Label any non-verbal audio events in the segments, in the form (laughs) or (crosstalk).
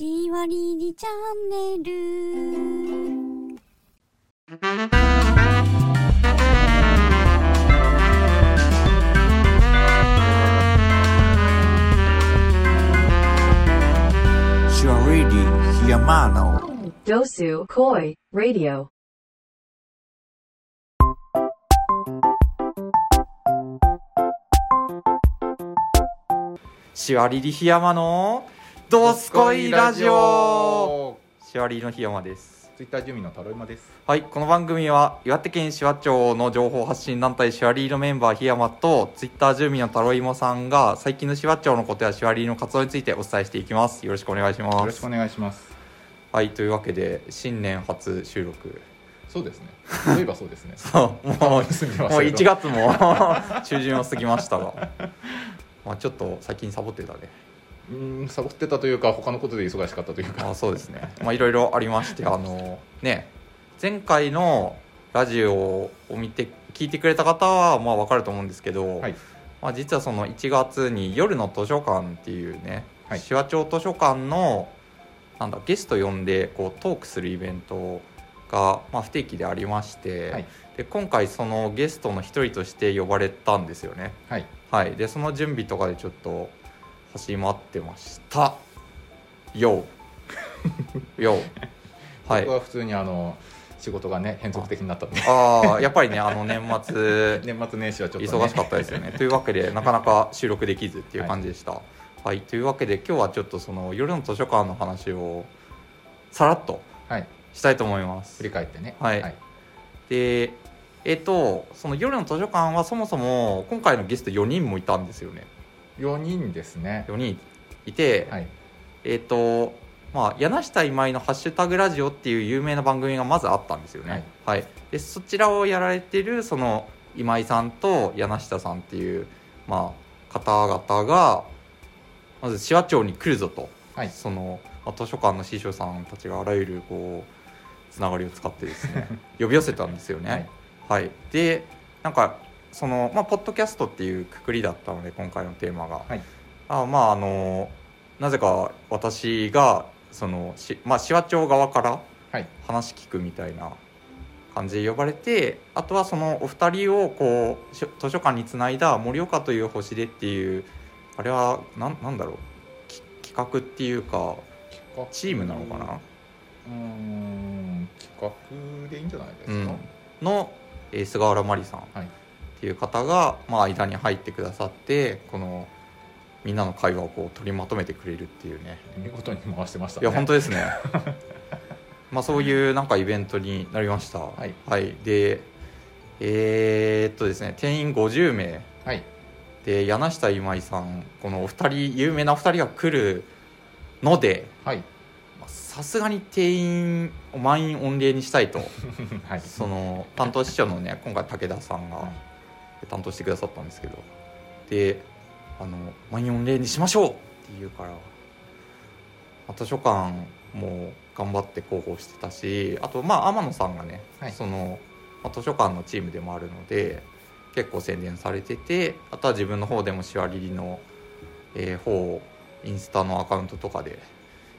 じわりりチャンネル。シュアレディヒヤマノドスコイラジオシワリリの檜山ですツイッター住民のタロイマです。はいこの番組は岩手県紫波町の情報発信団体シワリリのメンバー檜山とツイッター住民のタロイモさんが最近の紫波町のことやシワリリの活動についてお伝えしていきますよろしくお願いしますよろしくお願いします。はいというわけで新年初収録そうですね。そういえばそうですね。(laughs) そうもうまもう1月も (laughs) 中旬を過ぎましたがまあちょっと最近サボってたねうーん、サボってたというか、他のことで忙しかったというか。あそうですねまあいろいろありまして (laughs) あのね前回のラジオを見て聞いてくれた方はまあ分かると思うんですけど、はいまあ、実はその1月に夜の図書館っていうねはい紫波町図書館のなんだゲスト呼んでこうトークするイベントが、まあ、不定期でありまして、はいで今回そのゲストの一人として呼ばれたんですよね。はい。はい、でその準備とかでちょっと走り回ってました。よう (laughs) ようはい僕は普通にあの仕事がね変則的になったので、ああやっぱりねあの年末 (laughs) 年末年始はちょっと、ね、忙しかったですよね。というわけでなかなか収録できずっていう感じでした。はい、というわけで今日はちょっとその夜の図書館の話をさらっとはい。したいと思います振。り返ってね。はいはい。でえっ、とその夜の図書館はそもそも今回のゲスト4人もいたんですよね。4人ですね。4人いて、はい。えっ、とまあ柳下今井のハッシュタグラジオっていう有名な番組がまずあったんですよね。はい。でそちらをやられてるその今井さんと柳下さんっていうまあ方々がまず紫波町に来るぞと、はいその、まあ、図書館の師匠さんたちがあらゆるこうつながりを使ってですね (laughs) 呼び寄せたんですよね。はい。でなんかそのまあポッドキャストっていうくくりだったので今回のテーマが。はいあまああのなぜか私がそのし、まあ、紫波町側からはい。話聞くみたいな感じで呼ばれてあとはそのお二人をこうし図書館につないだ「盛岡という星で」っていうあれはなんなんだろう？き企画っていうかチームなのかな、うーん、企画でいいんじゃないですか？うん、の、えー菅原麻里さんっはい。ていう方が、まあ、間に入ってくださってこのみんなの会話をこう取りまとめてくれるっていうね。見事に回してましたいや本当ですね。(laughs) まあそういうなんかイベントになりました。はい、でえーっとですね定員50名。はい。で柳下今井さんこのお二人有名なお二人が来るのではい。まあさすがに定員を満員御礼にしたいと。(laughs) はい。その担当師匠のね今回武田さんがはい担当してくださったんですけど。であの満員御礼にしましょう！って言うから、まあ図書館も頑張って広報してたしあとまあ天野さんがね、はい。その、まあ図書館のチームでもあるので結構宣伝されててあとは自分の方でもしわりりの、えー方をインスタのアカウントとかで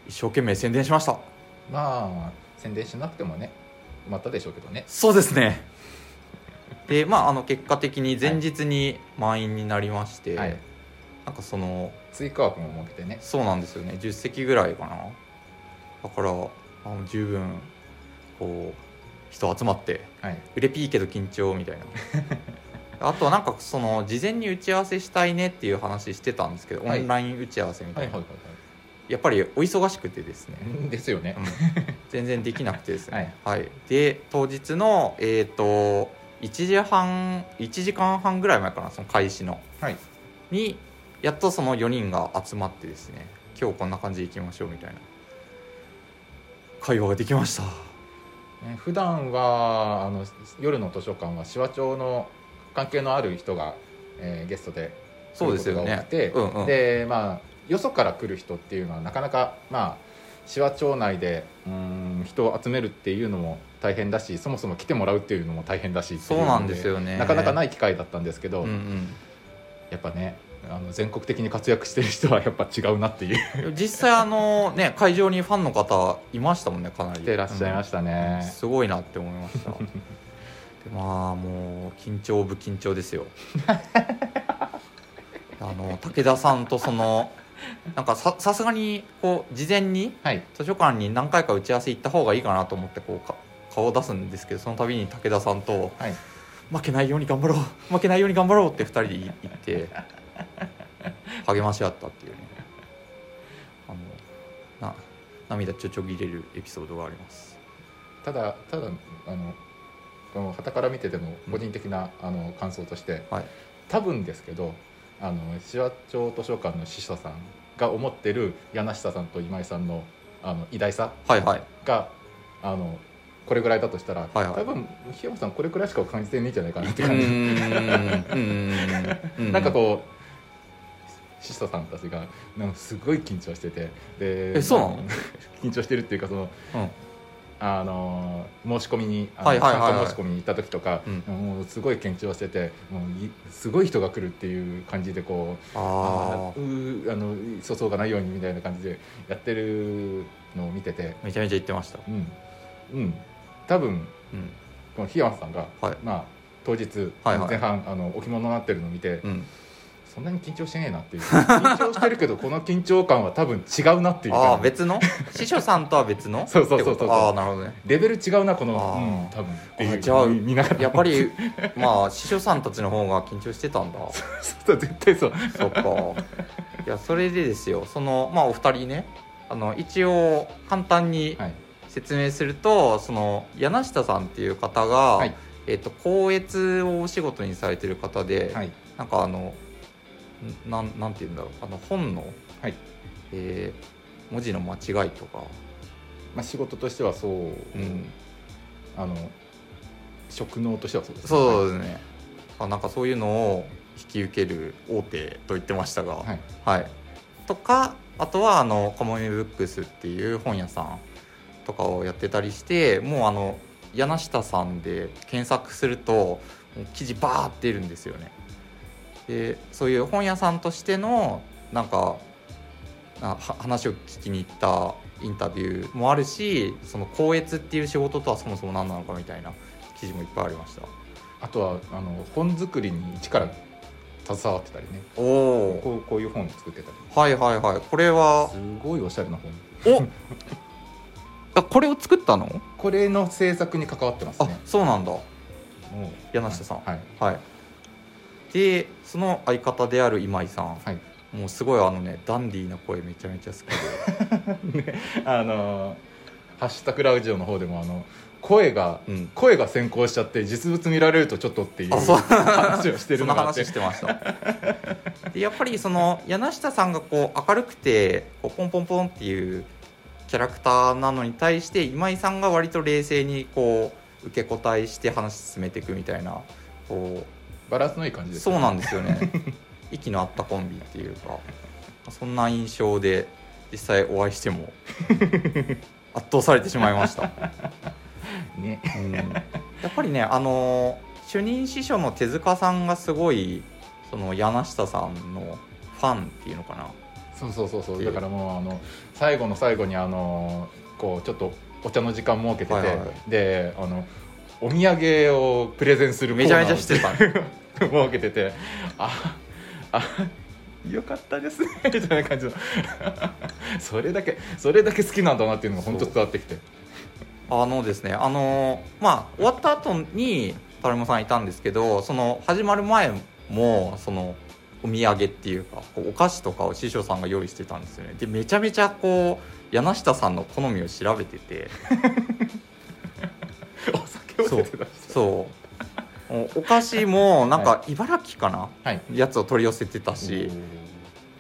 一生懸命宣伝しました。まあ宣伝しなくてもね、埋まったでしょうけどね。そうですねでまああの結果的に前日に満員になりまして、はい。なんかその追加枠も設けてね。そうなんですよね。10席ぐらいかな。だからあの十分こう人集まってはい。売れピーけど緊張みたいな。(laughs) あとはなんかその事前に打ち合わせしたいねっていう話してたんですけど、はい。オンライン打ち合わせみたはいいな、はいはい。やっぱりお忙しくてですね、はい。ですよね。う。ん。全然できなくてですね、(laughs) はい。はい、で当日のえっ、と1時半1時間半ぐらい前かなその開始の。はい。にやっとその4人が集まってですね今日こんな感じでいきましょうみたいな。会話ができました。ね普段はあの夜の図書館は紫波町の関係のある人が、えーゲストで来そうることが多くて、うんうん。でまあよそから来る人っていうのはなかなかまあ紫波町内でうーん人を集めるっていうのも大変だしそもそも来てもらうっていうのも大変だしそうなんですよね。なかなかない機会だったんですけど、うんうん。やっぱねあの全国的に活躍してる人はやっぱ違うなっていう。(laughs) 実際あのね会場にファンの方いましたもんねかなり。来てらっしゃいましたね、すごいなって思いました。(laughs) でまあもう緊張オブ緊張ですよ。(laughs) あの武田さんとそのなんかささすがにこう事前にはい。図書館に何回か打ち合わせ行った方がいいかなと思ってこうか顔を出すんですけどその度に武田さんとはい。負けないように頑張ろう負けないように頑張ろうって2人で言って励まし合ったっていうね。あのな涙ちょちょぎれるエピソードがあります。ただただあのこの旗から見てても個人的な、あの感想としてはい。多分ですけどあの紫波町図書館の司書さんが思ってる柳下さんと今井さんのあの偉大さはいはい。があのこれぐらいだとしたら、はいはい。多分檜山さんこれくらいしか感じてねえんじゃないかなって感じ、なんかこう司書さんたちがなんかすごい緊張しててでえそうなの？緊張してるっていうかそのうんあの申し込みに参加申し込みに行った時とか、うん。もうすごい緊張しててもういすごい人が来るっていう感じでこうあうーあの粗相がないようにみたいな感じでやってるのを見てて。あめちゃめちゃ言ってました。うん。うん。多分うん。この檜山さんが、はい。まあ当日、前半あの置物になってるのを見て、うんそんなに緊張してねえなっていう。緊張してるけどこの緊張感は多分違うなっていうああか別の？師匠さんとは別の？(laughs) そうそうそうそう。ああなるほどね。レベル違うなこのうん多分。あじゃあ見見ながら。やっぱり (laughs) まあ師匠さんたちの方が緊張してたんだ。そう絶対そう。そっか。いやそれでですよ。そのまあお二人ね。あの一応簡単にはい。説明すると、その柳下さんっていう方が、はい。えっと校閲をお仕事にされてる方で、はい。なんかあのんなんなんて言うんだろう。あの本の、はい。えー文字の間違いとか、まあ仕事としてはそう、うん、あの職能としてはそうですね。そうですね、あなんかそういうのを引き受ける大手と言ってましたが、はい。はい、とかあとはあのカモメブックスっていう本屋さんとかをやってたりしてもうあの柳下さんで検索すると記事バーって出るんですよねでそういう本屋さんとしてのなんか話を聞きに行ったインタビューもあるしその校閲っていう仕事とはそもそも何なのかみたいな記事もいっぱいありました。あとはあの本作りに一から携わってたりね。おおこうこういう本を作ってたり。はいはいはい。これはすごいおしゃれな本。お。あこれを作ったの？これの制作に関わってますあねそうなんだ。柳下さん。はい。はいでその相方である今井さん、はい。もうすごいあのねダンディーな声めちゃめちゃ好きで。(laughs) あのハッシュタグラジオの方でもあの声が、うん。声が先行しちゃって実物見られるとちょっとっていう話をしてるそのがあって。してました。でやっぱりその柳下さんがこう明るくてこうポンポンポンっていうキャラクターなのに対して今井さんが割と冷静にこう受け答えして話進めていくみたいなこうバランスのいい感じですそうなんですよね。(laughs) 息の合ったコンビっていうかそんな印象で実際お会いしても (laughs) 圧倒されてしまいました、ね。うん、やっぱりねあの主任司書の手塚さんがすごいその柳下さんのファンっていうのかな。そうそうそうそう。う。だからもうあの最後の最後にあのこうちょっとお茶の時間設けてて、はいはいはい。であのお土産をプレゼンするめちゃめちゃしてた。(laughs) 設けててああよかったですね (laughs) みたいな感じの。(laughs) それだけそれだけ好きなんだなっていうのが本当伝わってきて。あのですねあのまあ終わった後にタレモさんいたんですけどその始まる前もそのお土産っていうかお菓子とかを師匠さんが用意してたんですよね。でめちゃめちゃこう柳下さんの好みを調べててお酒を出てたしそう。(laughs) おお菓子もなんか茨城かな、はい。やつを取り寄せてたし。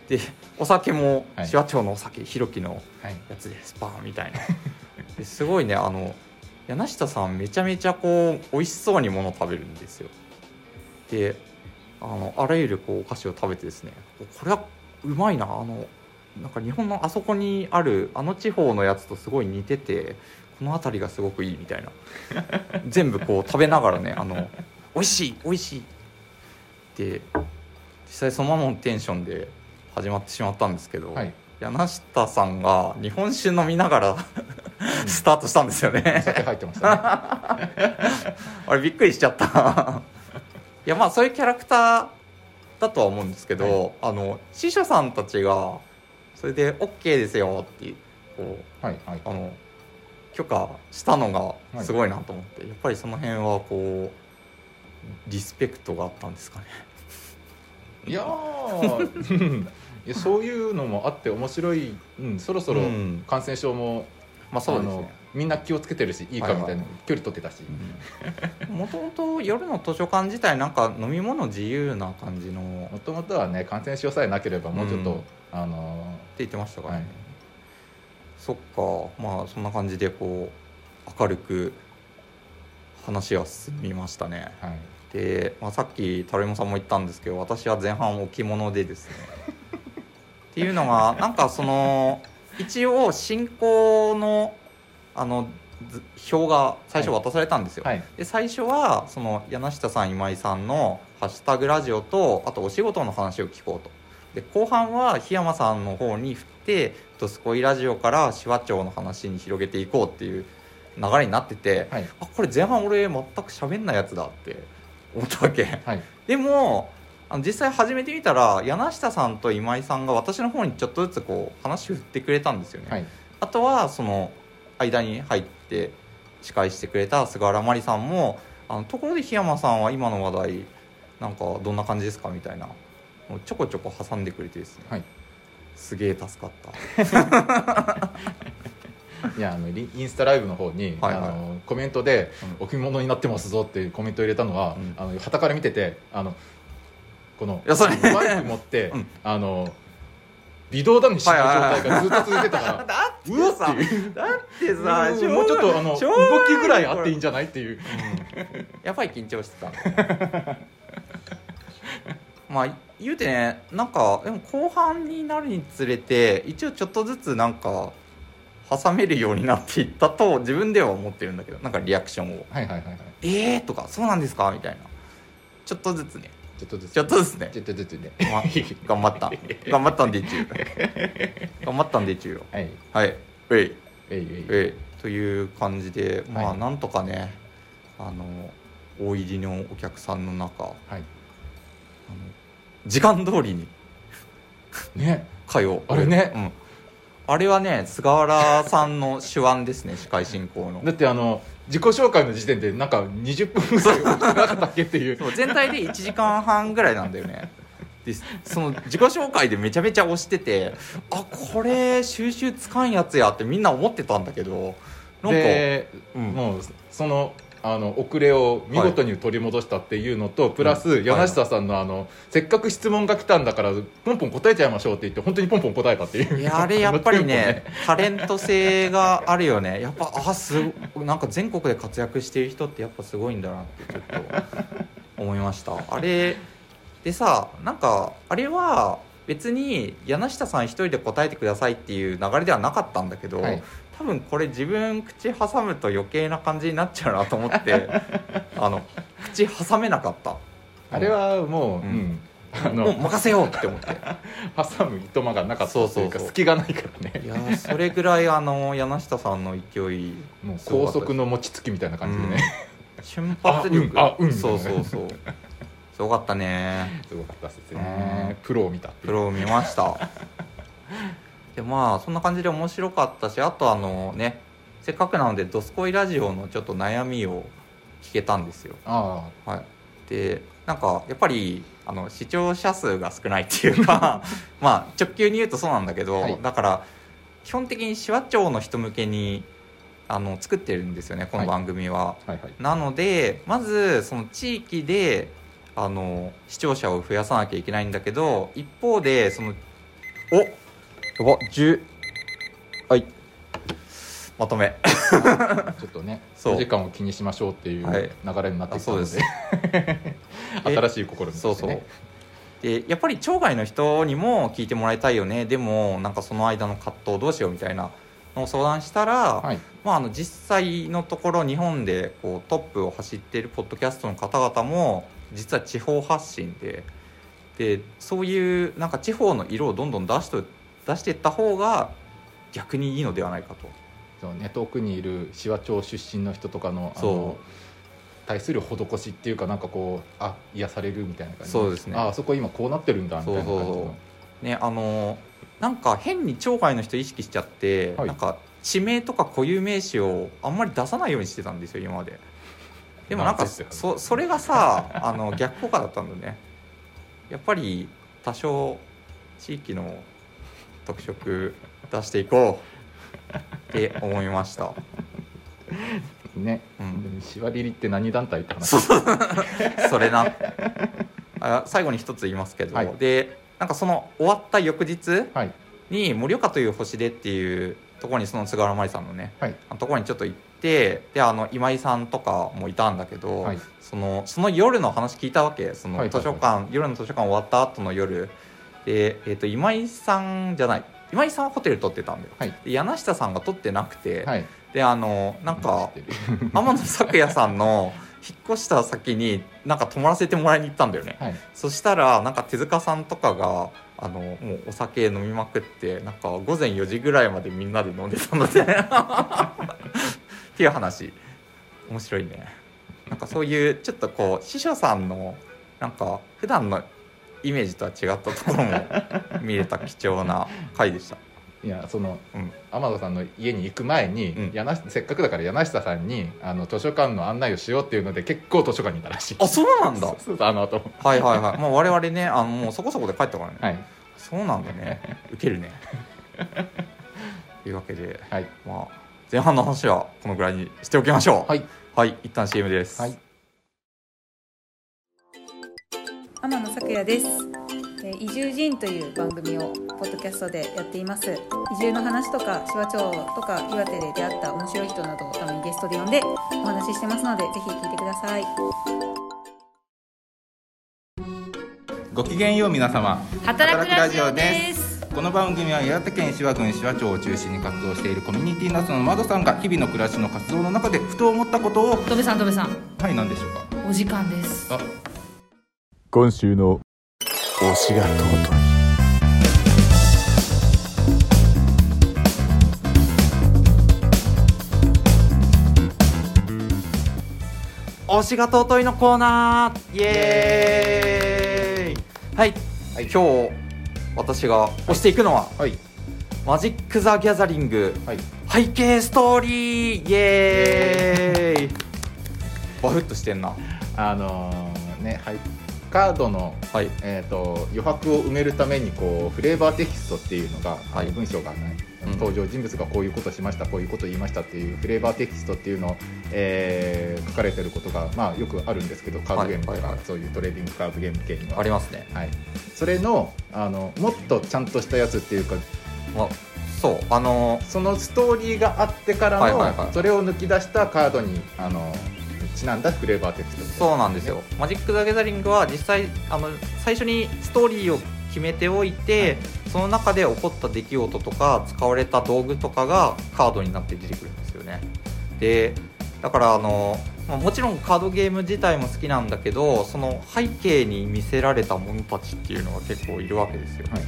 でお酒もはい。紫波町のお酒ひろきのはい。やつです。パンみたいな。(laughs) ですごいねあの柳下さんめちゃめちゃこう美味しそうにもの食べるんですよ。であのあらゆるこうお菓子を食べてですねこれはうまいな。あのなんか日本のあそこにあるあの地方のやつとすごい似ててこの辺りがすごくいいみたいな。全部こう食べながらねあの美味しい美味しい。って実際そのままのテンションで始まってしまったんですけど、はい。柳下さんが日本酒飲みながらスタートしたんですよね。酒入ってましたね。(laughs) あれびっくりしちゃった。いやまあそういうキャラクターだとは思うんですけど、あの司書さんたちがそれで OK ですよってこうはいはい。あの許可したのがすごいなと思って、やっぱりその辺はこうリスペクトがあったんですかね。いやーうん。いやそういうのもあって面白い、うん、そろそろうん。感染症も、まあそうですね。みんな気をつけてるしいいかみたいな、はいはい。距離取ってたし、もともと夜の図書館自体なんか飲み物自由な感じの。ってもともとはね感染症さえなければもうちょっと、うん。あの言ってましたからね、はいそっか。まあそんな感じでこう明るく話は進みましたね。はい、で、まあ、さっきタロイモさんも言ったんですけど私は前半置物でですね。(laughs) っていうのがなんかその一応進行のあの図表が最初渡されたんですよ、はい。で最初はその柳下さん今井さんの「ハッシュタグラジオ」とあとお仕事の話を聞こうと。で後半は檜山さんの方に振って「ドスコイラジオ」から手話町の話に広げていこうっていう流れになってて、はい。あこれ前半俺全く喋んないやつだって (laughs) 思ったわけ。はい。でもあの実際始めてみたら柳下さんと今井さんが私の方にちょっとずつこう話振ってくれたんですよね、はい。あとはその間に入って司会してくれた菅原麻里さんもあのところで檜山さんは今の話題なんかどんな感じですかみたいなちょこちょこ挟んでくれてですね、はいすげえ助かった。(laughs) いやあのリインスタライブの方に、はいはい。あのコメントでうん「置物になってますぞ」っていうコメントを入れたのは、うん。あの旗から見ててあのこのいやそれ。マイク持って、うん。あの微動だにしない状態がずっと続いてたから、(laughs) だってさだってさうん。もうちょっとあの動きぐらいあっていいんじゃないっていう。やっぱり緊張してた。(laughs) まあ言うてねなんかでも後半になるにつれて一応ちょっとずつなんか挟めるようになっていったと自分では思ってるんだけどなんかリアクションを。はいはいはいはい「えー!」とか「そうなんですか?」みたいな。ちょっとずつね。ちょっとずつ。ちょっとずつね。ちょっとずつね。まあ頑張った。頑張ったんでちゅう頑張ったんでちゅうよはい。はい。ウェイえいえい。ええという感じでまあはい。なんとかね、あの大入りのお客さんの中はい時間通りに。ね。会をあれね。うん、あれはね菅原さんの手腕ですね司会進行の。だってあの自己紹介の時点でなんか20分ぐらいなかったっけっていう。全体で1時間半ぐらいなんだよね。でその自己紹介でめちゃめちゃ押しててあこれ収集つかんやつやってみんな思ってたんだけどなんか、で、うん。もうそのあの遅れを見事に取り戻したっていうのと、プラス柳下さんのあの、せっかく質問が来たんだからポンポン答えちゃいましょうって言って本当にポンポン答えたっていう。いやあれやっぱりね (laughs) タレント性があるよね。やっぱあすごなんか全国で活躍している人ってやっぱすごいんだなってちょっと思いました。あれでさなんかあれは別に柳下さん一人で答えてくださいっていう流れではなかったんだけど、はい多分これ自分口挟むと余計な感じになっちゃうなと思って (laughs) あの口挟めなかった。あれはもう、ううん。んあもうの任せようって思って。挟むいとまがなかったというか隙がないからね。いやーそれぐらいあの柳下さんの勢いもう高速の餅つきみたいな感じでね、瞬発力。あうん。あうん。そうそうそう。すごかったね。すごかったですうねプロを見たプロを見ましたでまあそんな感じで面白かったしあとあのねせっかくなので「ドスコイラジオ」のちょっと悩みを聞けたんですよ。あはい。でなんかやっぱりあの視聴者数が少ないっていうか (laughs) まあ直球に言うとそうなんだけど、はい。だから基本的に手話町の人向けにあの作ってるんですよねこの番組は、あはいはい。なのでまずその地域であの視聴者を増やさなきゃいけないんだけど一方でそのおやば10はい。まとめ。(laughs) ちょっとねそう。お時間を気にしましょうっていうはい。流れになってきたので、あそうです。(laughs) 新しい試みとしてね。そうそう。でやっぱり町外の人にも聞いてもらいたいよね。でもなんかその間の葛藤どうしようみたいなのを相談したら、はい。まあ、あの実際のところ日本でこうトップを走っているポッドキャストの方々も実は地方発信ででそういうなんか地方の色をどんどん出しと出していった方が逆にいいのではないかと。そうね遠くにいる紫波町出身の人とかのあの対する施しっていうかなんかこうあ癒されるみたいな感じ。そうですね。ああそこ今こうなってるんだみたいな感じの。ねあのなんか変に町外の人意識しちゃって、はい。なんか地名とか固有名詞をあんまり出さないようにしてたんですよ今まで。でもなんかそそれがさあの逆効果だったんだね。やっぱり多少地域の特色出していこうって思いました、ね、うん。でもしわりりって何団体って話。それな。あ最後に一つ言いますけど、はい。でなんかその終わった翌日はい。に盛岡という星でっていうところにその菅原麻里さんのねはい。あのところにちょっと行ってであの今井さんとかもいたんだけど、はい。そのその夜の話聞いたわけ。そのはいはいはい。図書館、夜の図書館終わった後の夜で、えー、と今井さんじゃない。今井さんはホテル取ってたんだよ、はい。で柳下さんが取ってなくて、はい。であのなんか天野咲也さんの (laughs) 引っ越した先になんか泊まらせてもらいに行ったんだよね。はい。そしたらなんか手塚さんとかがあのもうお酒飲みまくってなんか午前4時ぐらいまでみんなで飲んでたので (laughs) っていう話。面白いね。なんかそういうちょっとこう師匠さんのなんか普段のイメージとは違ったところも見れた貴重な回でした。(laughs) いやそのうん。天野さんの家に行く前に、うん。せっかくだから柳下さんにあの図書館の案内をしようっていうので結構図書館にいたらしい。あそうなんだ。(laughs) あの後はいはいはい、まあ、我々ねあのもうそこそこで帰ったからね、はい。そうなんだね。(laughs) ウケるね。というわけで、はい。まあ、前半の話はこのぐらいにしておきましょう。はい。はい一旦 CM です、はい天野咲也です。えー移住人という番組をポッドキャストでやっています。移住の話とか手話町とか岩手で出会った面白い人などをたまにゲストで呼んでお話ししてますのでぜひ聞いてください。ごきげんよう皆様。働くラジオです。この番組は岩手県紫波郡紫波町を中心に活動しているコミュニティナスの窓さんが日々の暮らしの活動の中でふと思ったことを。ドベさんドベさん。はい何でしょうか？お時間です。あ今週の推しが尊い。推しが尊いのコーナー。イエーイ。はい、はい今日私が推していくのは、はい。マジック・ザ・ギャザリング。はい。背景ストーリー。イエーイ。バフッとしてんな。あのーねはいカードのはい。えー、と余白を埋めるためにこうフレーバーテキストっていうのが、はい。文章がない、うん。登場人物がこういうことしましたこういうこと言いましたっていうフレーバーテキストっていうのを、えー書かれてることが、まあ、よくあるんですけどカードゲームとか、そういうトレーディングカードゲーム系には。ありますね、はい、それのあのもっとちゃんとしたやつっていうかまあ、そうあのそのストーリーがあってからの、それを抜き出したカードにあのちなんだフレーバーテキストみたいそうなんですよ、マジック・ザ・ギャザリングは実際あの最初にストーリーを決めておいて、その中で起こった出来事とか使われた道具とかがカードになって出てくるんですよね。でだからあの、まあ、もちろんカードゲーム自体も好きなんだけどその背景に見せられた者たちっていうのが結構いるわけですよ、はい。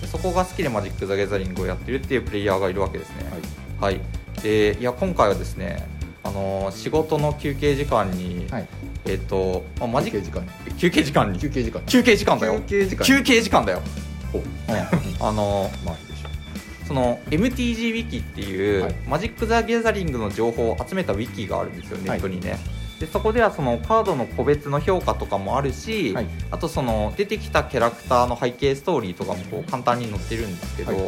でそこが好きでマジック・ザ・ギャザリングをやってるっていうプレイヤーがいるわけですね。はい、でいや今回はですねあの仕事の休憩時間に、はい。えっ、と、まあ、マジ？ッ休憩時間ク休憩時間に。休憩時間休憩時間だよ。休憩時間休憩時間だよ。あのまあいいでしょその MTG ウィキっていう、はい。マジック・ザ・ギャザリングの情報を集めたウィキがあるんですよネはい。ットにね、でそこではそのカードの個別の評価とかもあるし、はい。あとその出てきたキャラクターの背景ストーリーとかもこう簡単に載ってるんですけど、はい。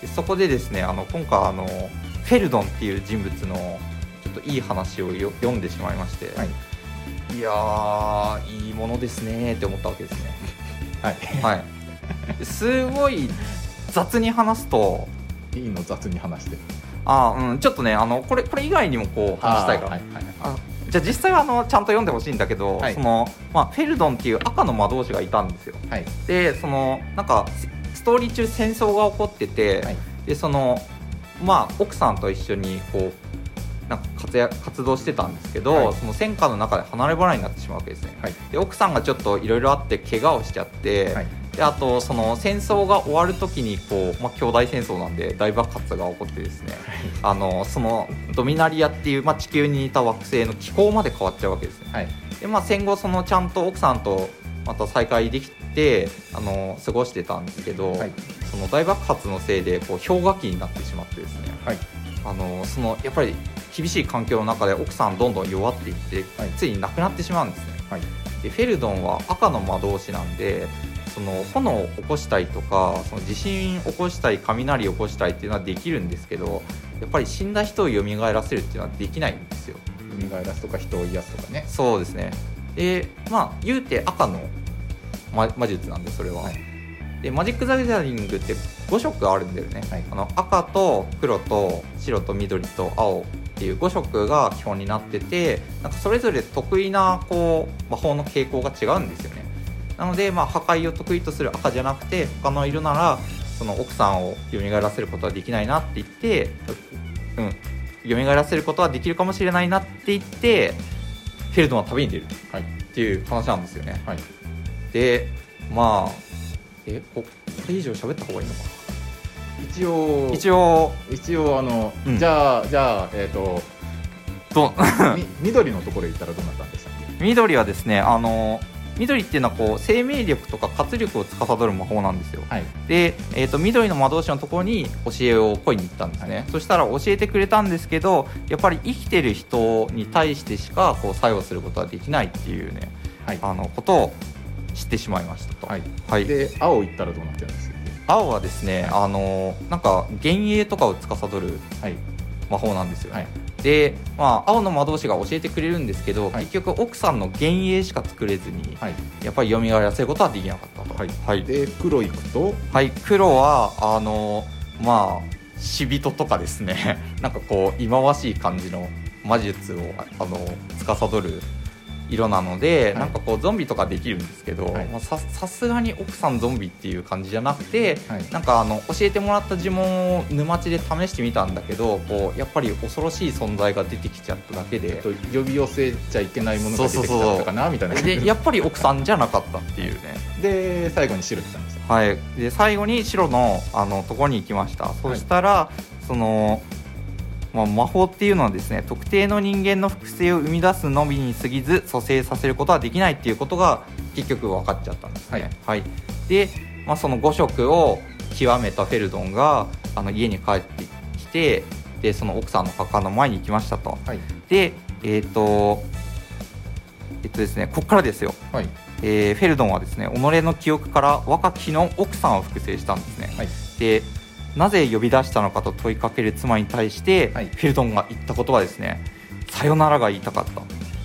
でそこでですねあの今回あのフェルドンっていう人物のといい話をよ読んでしまいまして、はい。いやーいいものですねって思ったわけですね。(laughs) はい。はい。ですごい雑に話すと。いいの雑に話して。あーうんちょっとねあのこれこれ以外にもこう話したいから、はいはい。あじゃあ実際はあのちゃんと読んでほしいんだけど、はい。そのまあ、フェルドンっていう赤の魔導士がいたんですよ。はい。でそのなんかスストーリー中戦争が起こってて、はい。でそのまあ奥さんと一緒にこうなんか活躍活動してたんですけど、はい。その戦火の中で離れ離れになってしまうわけですね、はい。で奥さんがちょっといろいろあって怪我をしちゃって、はい。であとその戦争が終わる時にこう、まあ、兄弟戦争なんで大爆発が起こってですね、あのそのドミナリアっていう、まあ、地球に似た惑星の気候まで変わっちゃうわけですね。はい。で、まあ、戦後そのちゃんと奥さんとまた再会できてあの過ごしてたんですけど、はい。その大爆発のせいでこう氷河期になってしまってですね。はい。あのそのやっぱり厳しい環境の中で奥さんどんどん弱っていって、はい。ついに亡くなってしまうんですね。はい。でフェルドンは赤の魔導士なんでその炎を起こしたいとかその地震起こしたい雷起こしたいっていうのはできるんですけどやっぱり死んだ人を蘇らせるっていうのはできないんですよ。蘇らすとか人を癒すとかね。そうですね。でまあ言うて赤の魔魔術なんでそれは、はい。でマジック・ザ・ギャザリングって5色あるんだよね、はい。あの赤と黒と白と緑と青っていう5色が基本になっててなんかそれぞれ得意なこう魔法の傾向が違うんですよね。なので、まあ、破壊を得意とする赤じゃなくて他の色ならその奥さんを蘇らせることはできないなって言ってうん蘇らせることはできるかもしれないなって言ってフェルドン旅に出る。っていう話なんですよね。はい。でまあえここれ以上喋った方がいいのか一応一応。一応あの、うん。じゃあじゃあえっ、とどみ緑のところへ行ったらどうなったんでしたっけ緑はですねあの緑っていうのはこう生命力とか活力を司る魔法なんですよ。はい。で、えー、と緑の魔導士のところに教えを請いに行ったんですね、はい。そしたら教えてくれたんですけどやっぱり生きてる人に対してしかこう作用することはできないっていうねはい。あのことを知ってしまいましたと、はい。はい、で青行ったらどうなってるんですか？青はですね、あのなんか幻影とかを司るはい。魔法なんですよ、はい。で、まあ、青の魔導士が教えてくれるんですけど、はい。結局奥さんの幻影しか作れずに、はい。やっぱり蘇らせることはできなかったと。はい。はい、で黒行くと？はい黒はあのまあ死人とかですね。(laughs) なんかこう忌まわしい感じの魔術をあの司る色なので、はい。なんかこうゾンビとかできるんですけど、はい。まあ、ささすがに奥さんゾンビっていう感じじゃなくて、はい。なんかあの教えてもらった呪文を沼地で試してみたんだけどこうやっぱり恐ろしい存在が出てきちゃっただけでと呼び寄せちゃいけないものが出てきちゃったかなみたいな。感じでやっぱり奥さんじゃなかったっていうね。で最後に白来たんですよはい、で最後に白のあのところに行きました、そしたらその、まあ、魔法っていうのはですね特定の人間の複製を生み出すのみに過ぎず蘇生させることはできないっていうことが結局分かっちゃったんですね、はい。で、まあ、その5色を極めたフェルドンがあの家に帰ってきてでその奥さんの墓の前に行きましたと。はい。でえっ、とえっとですねここからですよ。はい。えーフェルドンはですね己の記憶から若き日の奥さんを複製したんですね、はい。でなぜ呼び出したのかと問いかける妻に対して、はい。フェルドンが言った言葉はですね。さよならが言いたかった。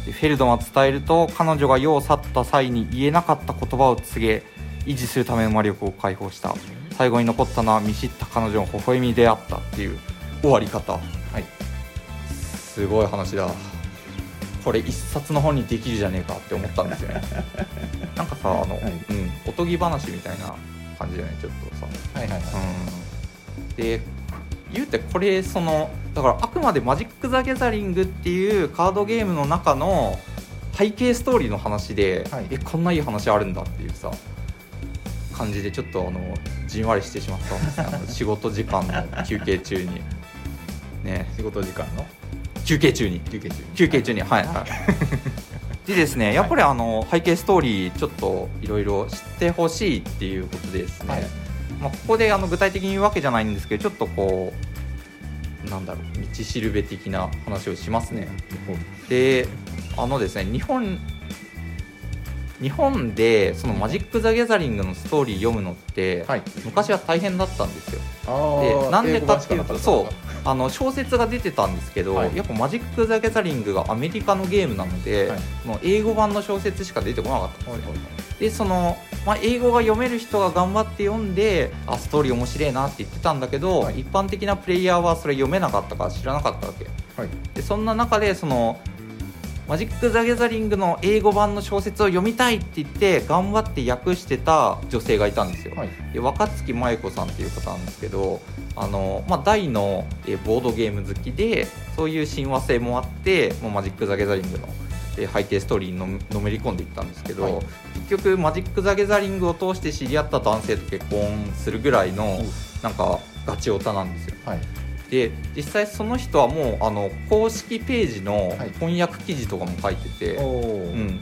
でフェルドンは伝えると彼女が世を去った際に言えなかった言葉を告げ維持するための魔力を解放した。最後に残ったのは見知った彼女の微笑みであったっていう終わり方。はい。すごい話だ。これ一冊の本にできるじゃねえかって思ったんですよね。(laughs) なんかさあの、はい。うん、おとぎ話みたいな感じじゃないちょっとさ。はいはいはい。うんで言うてこれそのだからあくまでマジック・ザ・ギャザリングっていうカードゲームの中の背景ストーリーの話で、はい。えこんないい話あるんだっていうさ感じでちょっとあのじんわりしてしまったんですねあの (laughs) 仕事時間の休憩中に。ね。仕事時間の？休憩中に。休憩中に。休憩中に。はい。はい (laughs) でですねやっぱりあの背景ストーリーちょっといろいろ知ってほしいっていうことでですね、はいまあ、ここであの具体的に言うわけじゃないんですけどちょっとこうなんだろう道しるべ的な話をしますね、であのですね日本日本でそのマジック・ザ・ギャザリングのストーリー読むのって、はい。昔は大変だったんですよ。あでなんでかっていうとそう。うあの小説が出てたんですけど、はい。やっぱマジック・ザ・ギャザリングがアメリカのゲームなので、はい。もう英語版の小説しか出てこなかったんですよ、でその、まあ、英語が読める人が頑張って読んであストーリー面白いなって言ってたんだけど、はい。一般的なプレイヤーはそれ読めなかったから知らなかったわけはい。でそんな中でそのマジック・ザ・ギャザリングの英語版の小説を読みたいって言って頑張って訳してた女性がいたんですよ、はい。で若月麻衣子さんっていう方なんですけどあの、まあ、大のえーボードゲーム好きでそういう親和性もあってもうマジック・ザ・ギャザリングのえー背景ストーリーにのめのめり込んでいったんですけど、はい。結局マジック・ザ・ギャザリングを通して知り合った男性と結婚するぐらいのなんかガチオタなんですよ。はいで実際その人はもうあの公式ページのはい。翻訳記事とかも書いてて、おうん、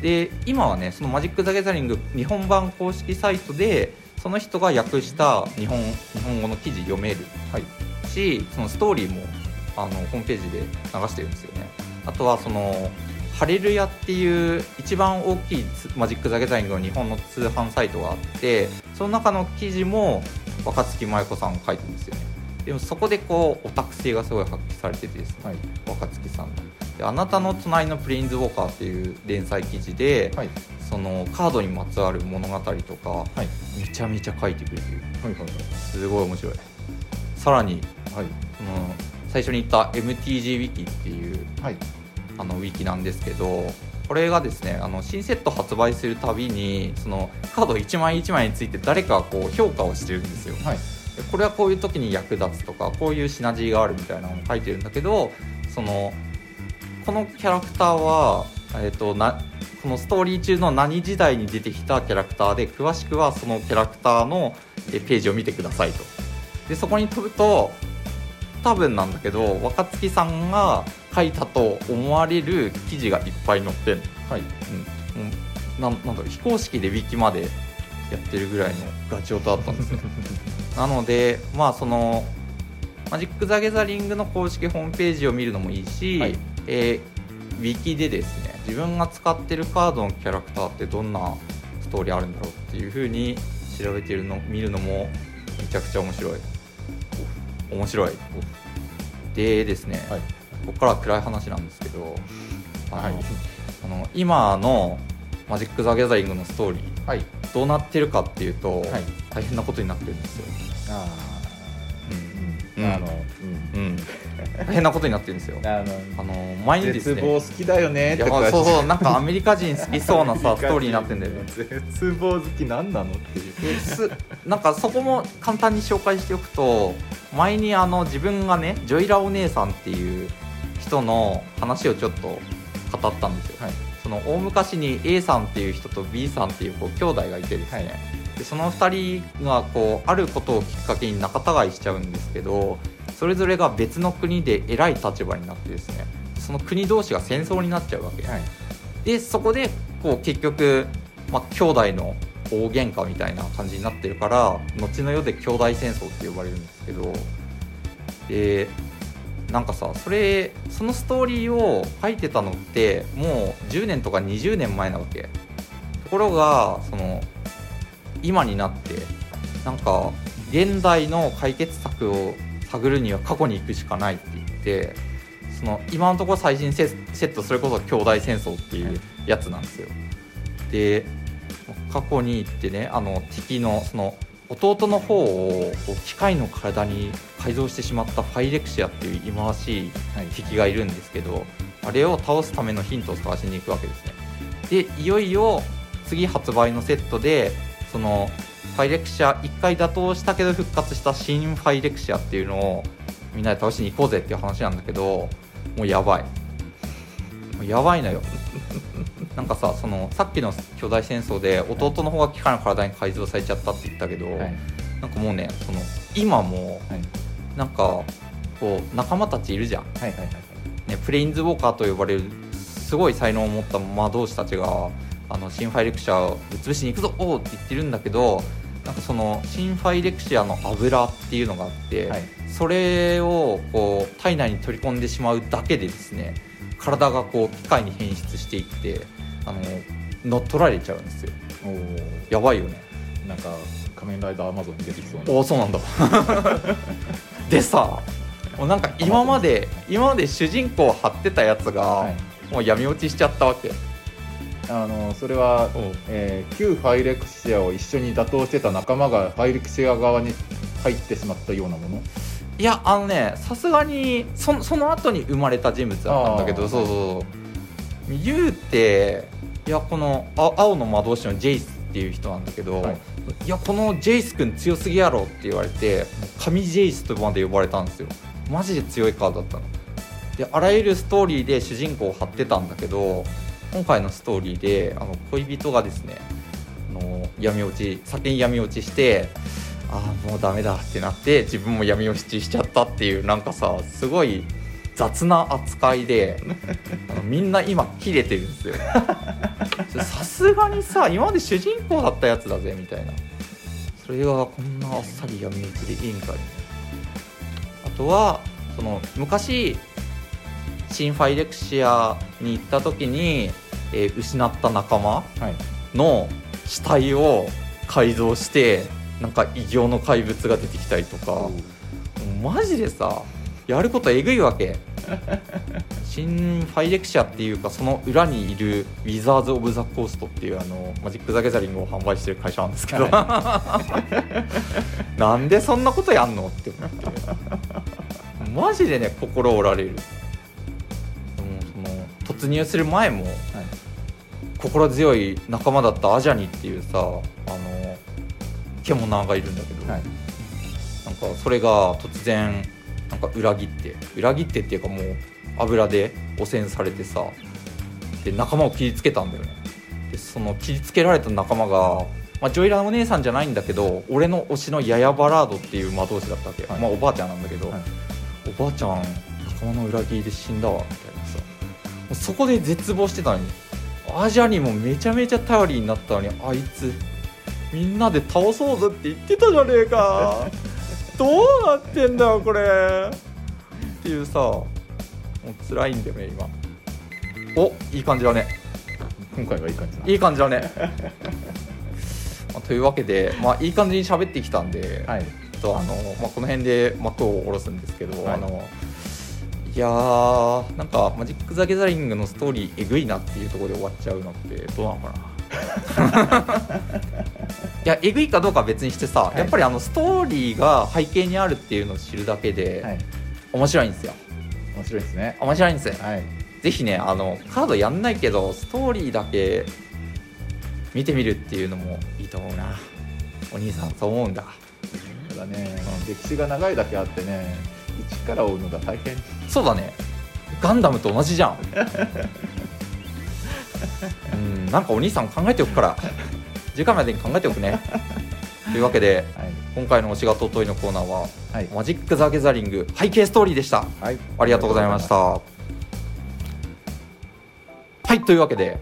で今はねそのマジック・ザ・ギャザリング日本版公式サイトでその人が訳した日本日本語の記事読める。はい。しそのストーリーもあのホームページで流してるんですよね。あとはそのハレルヤっていう一番大きいつマジック・ザ・ギャザリングの日本の通販サイトがあってその中の記事も若月麻衣子さんが書いてるんですよねでもそこでこうオタク性がすごい発揮されててですねはい。若月さんの。で「あなたの隣のプレインズウォーカー」っていう連載記事で、はい。そのカードにまつわる物語とか、はい。めちゃめちゃ書いてくれてる。はいはいすごい面白い。さらにはい。その最初に言った MTG ウィキっていうはい。あのウィキなんですけどこれがですねあの新セット発売するたびにそのカード1枚1枚について誰かがこう評価をしてるんですよ。はい。でこれはこういう時に役立つとかこういうシナジーがあるみたいなのを書いてるんだけどそのこのキャラクターは、えー、となこのストーリー中の何時代に出てきたキャラクターで詳しくはそのキャラクターのえページを見てくださいと。でそこに飛ぶと多分なんだけど若月さんが書いたと思われる記事がいっぱい載ってるはい。うん、なんなんだろう非公式でウィキまでやってるぐらいのガチオタだったんですね (laughs) なのでまあそのマジック・ザ・ギャザリングの公式ホームページを見るのもいいし、はい。えーウィキでですね自分が使ってるカードのキャラクターってどんなストーリーあるんだろうっていう風に調べてるの見るのもめちゃくちゃ面白い。面白い。でですね、はい。ここからは暗い話なんですけどあの、はい。あの今のマジック・ザ・ギャザリングのストーリーはい。どうなってるかっていうと、はい大変なことになってるんですよ、あうんああのうん、大変なことになってるんですよ。うんあの前にですね。絶望好きだよねってそうそうなんかアメリカ人好きそうなさ (laughs) ストーリーになってんだよね。絶望好き何なのっていう。ですなんかそこも簡単に紹介しておくと前にあの自分がねジョイラお姉さんっていう人の話をちょっと語ったんですよ、はい。その大昔に A さんっていう人と B さんっていうこう兄弟がいてですね、はいでその2人がこうあることをきっかけに仲違いしちゃうんですけどそれぞれが別の国で偉い立場になってですねその国同士が戦争になっちゃうわけ、はい。でそこでこう結局、まあ、兄弟の大喧嘩みたいな感じになってるから後の世で兄弟戦争って呼ばれるんですけどでなんかさそれそのストーリーを書いてたのってもう10年とか20年前なわけ。ところがその今になってなんか現代の解決策を探るには過去に行くしかないって言ってその今のところ最新セセットそれこそ兄弟戦争っていうやつなんですよ。で過去に行ってねあの敵のその弟の方を機械の体に改造してしまったファイレクシアっていう忌まわしい。敵がいるんですけどあれを倒すためのヒントを探しに行くわけですね。でいよいよ次発売のセットでそのファイレクシア1回打倒したけど復活した新ファイレクシアっていうのをみんなで倒しに行こうぜっていう話なんだけどもうやばい。もうやばいのよ。(laughs) なんかさそのさっきの巨大戦争で弟の方が機械の体に改造されちゃったって言ったけど、はい。なんかもうねその今もはい。なんかこう仲間たちいるじゃん、はいはいはい。ね、プレインズウォーカーと呼ばれるすごい才能を持った魔導士たちがあの新ファイレクシアをぶっ潰しに行くぞおうって言ってるんだけどなんかその新ファイレクシアの油っていうのがあって、はい。それをこう体内に取り込んでしまうだけでですね体がこう機械に変質していってあの乗っ取られちゃうんですよ。やばいよね。なんか仮面ライダーアマゾンに出てきそうな。おおそうなんだ。(laughs) でさもうなんか今まで今まで主人公を張ってたやつが、はい。もう闇落ちしちゃったわけあのそれは、えー旧ファイレクシアを一緒に打倒してた仲間がファイレクシア側に入ってしまったようなもの？いやあのねさすがにそその後に生まれた人物だったんだけどそうそうそう。言うていやこのあ青の魔導士のジェイスっていう人なんだけど、はい。い、やこのジェイス君強すぎやろって言われて神ジェイスとまで呼ばれたんですよ。マジで強いカードだったの。であらゆるストーリーで主人公を張ってたんだけど今回のストーリーであの恋人がですねあの闇落ち先に闇落ちしてああもうダメだってなって自分も闇落ちしちゃったっていうなんかさすごい雑な扱いであのみんな今キレてるんですよ。(laughs) さすがにさ今まで主人公だったやつだぜみたいな。それがこんなあっさり闇落ちでいいんかい。あとはその昔シン・ファイレクシアに行った時に、えー失った仲間はい。の死体を改造してなんか異形の怪物が出てきたりとか。マジでさやることえぐいわけ。(laughs) 新ファイレクシアっていうかその裏にいるウィザーズ・オブ・ザ・コーストっていうあのマジック・ザ・ギャザリングを販売してる会社なんですけど、(laughs) なんでそんなことやんのって思って。マジでね心折られる。でもその突入する前も、心強い仲間だったアジャニっていうさあの獣がいるんだけど、はい。なんかそれが突然なんか裏切って裏切ってっていうかもう油で汚染されてさで仲間を切りつけたんだよね。でその切りつけられた仲間が、まあ、ジョイラのお姉さんじゃないんだけど俺の推しのヤヤバラードっていう魔導士だったわけ、はい。まあおばあちゃんなんだけど、はい。おばあちゃん仲間の裏切りで死んだわみたいなさ。そこで絶望してたのにアジャにもめちゃめちゃ頼りになったのにあいつみんなで倒そうぜって言ってたじゃねえか。(laughs) どうなってんだよこれ。っていうさもう辛いんだよね今。おいい感じだね。今回はいい感じないい感じだね。(laughs) まあというわけで、まあ、いい感じに喋ってきたんで、とあのまあ、この辺で幕を下ろすんですけど、はい。あのいやーなんかマジック・ザ・ギャザリングのストーリーえぐいなっていうところで終わっちゃうのってどうなのかな？(laughs) いやえぐいかどうかは別にしてさ、い。やっぱりあのストーリーが背景にあるっていうのを知るだけで、はい。面白いんですよ。面白いですね。面白いんですよ。はい。ぜひねあのカードやんないけどストーリーだけ見てみるっていうのもいいと思うな。お兄さんそう思うんだ。ただね。歴史が長いだけあってね一から追うのが大変。そうだね。ガンダムと同じじゃん。(laughs) うんなんかお兄さん考えておくから。次回までに考えておくね。というわけではい。今回の「推しが尊い」のコーナーははい。マジック・ザ・ギャザリング背景ストーリーでした。はい。ありがとうございました。はいというわけで。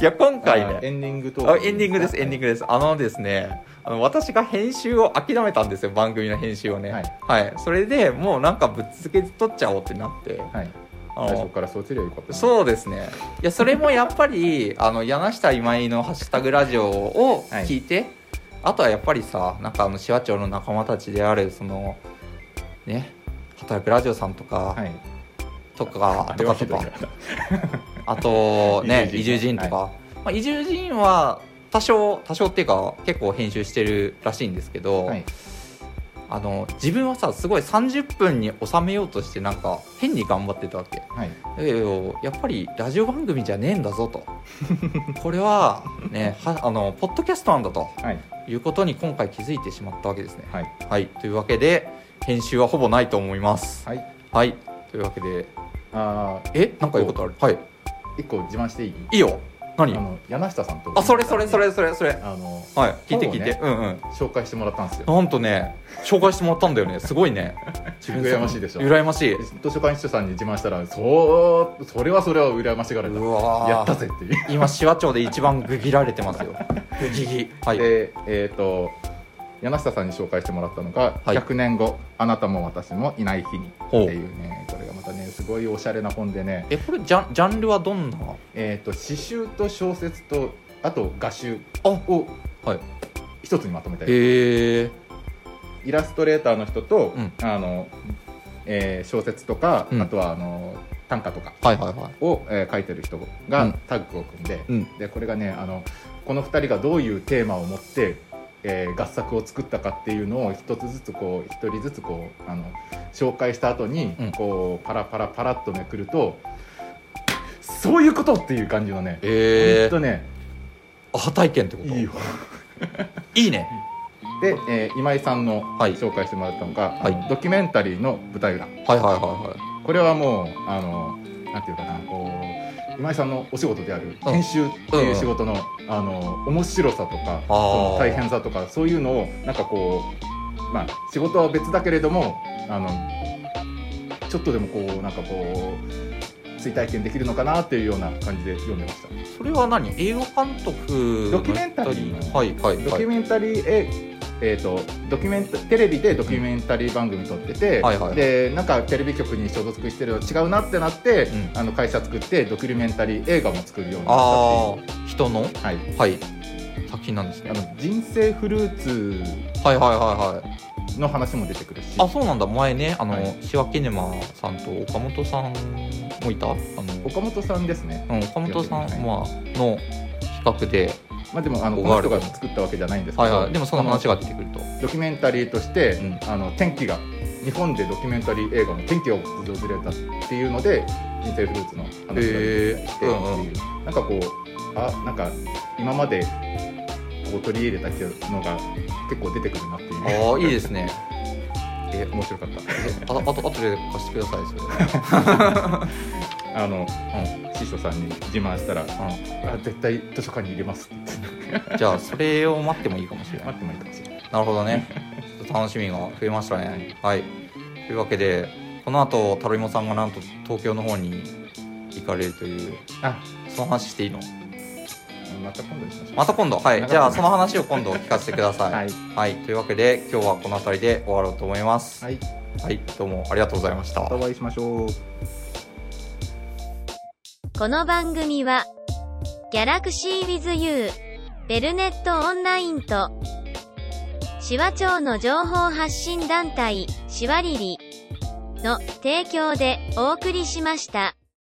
い。(laughs) や今回ね。あエンディングとあエンディングですエンディングです。あのですねあの私が編集を諦めたんですよ番組の編集をね。はい、それでもうなんかぶっ続けて撮っちゃおうってなって。はい。あの最初からそうすればよかったですそうですね。いやそれもやっぱり (laughs) あの柳下今井の「ハッシュタグラジオ」を聞いて、あとはやっぱりさなんかあの紫波町の仲間たちであるそのね働くラジオさんとか、はい。とかとかとか。なあとね移移住人。住人とか、まあ、移住人は多少多少っていうか結構編集してるらしいんですけど、はい。あの自分はさすごい30分に収めようとしてなんか変に頑張ってたわけ。はい。だけどやっぱりラジオ番組じゃねえんだぞと。(laughs) これはねはあのポッドキャストなんだと。はい。いうことに今回気づいてしまったわけですね。はい。はい。というわけで編集はほぼないと思います。はい。はい。というわけで。あーえ？なんかいうことある。はい。一個自慢していい？いいよ何？あの柳下さんとあそれそれそれそれそれ。あのはい。聞いて聞いて、ねうんうん。紹介してもらったんですよ。なんとね紹介してもらったんだよね。すごいね。羨ましいでしょ。羨ましい。図書館司書さんに自慢したらそうそれはそれは羨ましがられた。うわー。やったぜっていう。今紫波町で一番グギられてますよ。グギギはい。でえっ、と柳下さんに紹介してもらったのが「はい。100年後あなたも私もいない日に」ってほういう。ねこれがまたねすごいおしゃれな本でね。えこれジャンジャンルはどんな？えっ、と詩集と小説とあと画集あをはい。一つにまとめたりへえイラストレーターの人と、うん。あのえー小説とか、うん。あとはあの短歌とかはいはいはい。を、えー書いてる人うがん。タッグを組んで,、うん。でこれがねあのこの2人がどういうテーマを持ってえー合作を作ったかっていうのを一つずつこう一人ずつこうあの紹介した後に、うん。こうパラパラパラっとめくるとそういうことっていう感じのね、えー、とねアハ体験ってこと？いいよ。(laughs) いいね。で、えー今井さんのはい。紹介してもらったのが、はい。ドキュメンタリーの舞台裏。はいはいはいはい。これはもうあのなんていうかなこう今井さんのお仕事である編集っていう仕事の,、あの面白さとかその大変さとかそういうのをなんかこうまあ仕事は別だけれどもあのちょっとでもこうなんかこう追体験できるのかなっていうような感じで読んでました。それは何？映画監督ドキュメンタリーのはいはいはい。ドキュメンタリーええー、とドキュメンタテレビでドキュメンタリー番組撮ってて、はいはいでなんかテレビ局に所属してる違うなってなって、うん。あの会社作ってドキュメンタリー映画も作るようになったあってあ人の？いうはい。はい。作品なんですね。あの人生フルーツはいはいはいはい。の話も出てくるし。あそうなんだ。前ねあの、はい。シワケネマさんと岡本さんもいた？あの、岡本さんですね、うん、岡本さん、はいまあ、の企画で、まあ、でもあのこの人が作ったわけじゃないんですけど、はいはい、でもその話が出てくると。ドキュメンタリーとして、うん。あの天気が日本でドキュメンタリー映画の転機が訪れたっていうので人生フルーツの話が出てきてっていう、うんうん。なんかこうあなんか今までこう取り入れたのが結構出てくるなっていう。ああいいですねえ面白かった。ああと後で貸してくださいそれ。(laughs) あの、師匠さんに自慢したら「うあ絶対図書館に入れます」(laughs) じゃあそれを待ってもいいかもしれない。待ってもいいかもしれない。なるほどね。ちょっと楽しみが増えましたね。はい。というわけでこの後タロイモさんがなんと東京の方に行かれるというあ。その話していいの？また今度にしましょう。また今度？はい。じゃあその話を今度聞かせてください。はい、はい、というわけで今日はこの辺りで終わろうと思います。はい、はい、どうもありがとうございました。またお会いしましょう。この番組は、ギャラクシー with you、ベルネットオンラインと、シワ町の情報発信団体、シワリリの提供でお送りしました。